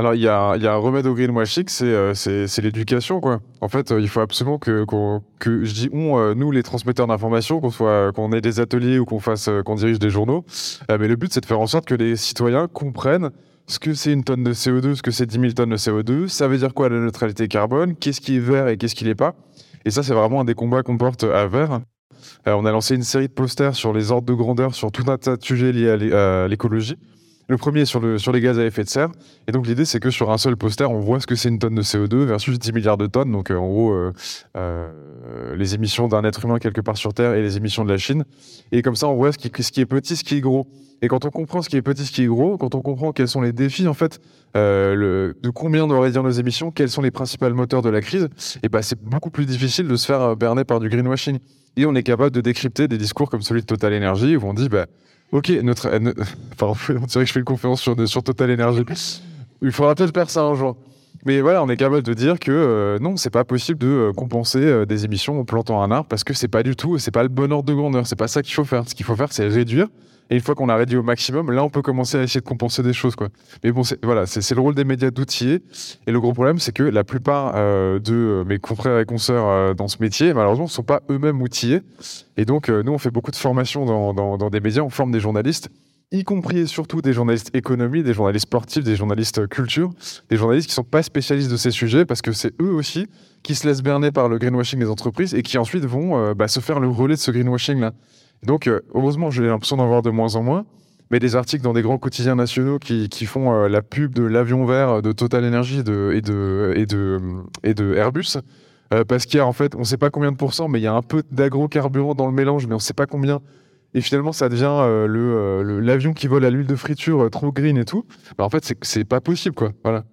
Alors, il y a, un remède au greenwashing, c'est euh, c'est l'éducation. En fait, euh, il faut absolument que, je dis on, euh, nous, les transmetteurs d'informations, qu'on soit, ait des ateliers ou qu'on fasse, qu'on dirige des journaux. Mais le but, c'est de faire en sorte que les citoyens comprennent ce que c'est une tonne de CO2, ce que c'est 10 000 tonnes de CO2, ça veut dire quoi la neutralité carbone, qu'est-ce qui est vert et qu'est-ce qui l'est pas. Et ça, c'est vraiment un des combats qu'on porte à Vert. On a lancé une série de posters sur les ordres de grandeur, sur tout un tas de sujets liés à l'écologie. Le premier sur, le, sur les gaz à effet de serre. Et donc l'idée, c'est que sur un seul poster, on voit ce que c'est une tonne de CO2 versus 10 milliards de tonnes. Donc euh, en gros, euh, euh, les émissions d'un être humain quelque part sur Terre et les émissions de la Chine. Et comme ça, on voit ce qui, ce qui est petit, ce qui est gros. Et quand on comprend ce qui est petit, ce qui est gros, quand on comprend quels sont les défis, en fait, euh, le, de combien doit réduire nos émissions, quels sont les principaux moteurs de la crise, et ben c'est beaucoup plus difficile de se faire euh, berner par du greenwashing. Et on est capable de décrypter des discours comme celui de Total Energy où on dit, bah, ok, notre, euh, on dirait que je fais une conférence sur, sur Total Energy. Il faudra peut-être faire ça un jour. Mais voilà, on est capable de dire que euh, non, c'est pas possible de euh, compenser euh, des émissions en plantant un arbre parce que c'est pas du tout, c'est pas le bon ordre de grandeur, c'est pas ça qu'il faut faire. Ce qu'il faut faire, c'est réduire. Et une fois qu'on a réduit au maximum, là, on peut commencer à essayer de compenser des choses, quoi. Mais bon, voilà, c'est le rôle des médias d'outiller. Et le gros problème, c'est que la plupart euh, de mes confrères et consoeurs dans ce métier, malheureusement, ne sont pas eux-mêmes outillés. Et donc, nous, on fait beaucoup de formations dans, dans, dans des médias, on forme des journalistes y compris et surtout des journalistes économie, des journalistes sportifs, des journalistes euh, culture, des journalistes qui sont pas spécialistes de ces sujets parce que c'est eux aussi qui se laissent berner par le greenwashing des entreprises et qui ensuite vont euh, bah, se faire le relais de ce greenwashing-là. Donc, euh, heureusement, j'ai l'impression d'en voir de moins en moins, mais des articles dans des grands quotidiens nationaux qui, font euh, la pub de l'avion vert de Total Energy de, et, de, et, de, Airbus. parce qu'il y a en fait, on sait pas combien de pourcents, mais il y a un peu d'agrocarburant dans le mélange, mais on sait pas combien. Et finalement, ça devient euh, le, euh, le- l'avion qui vole à l'huile de friture euh, trop green et tout. Bah, en fait, c'est, c'est pas possible, quoi. Voilà.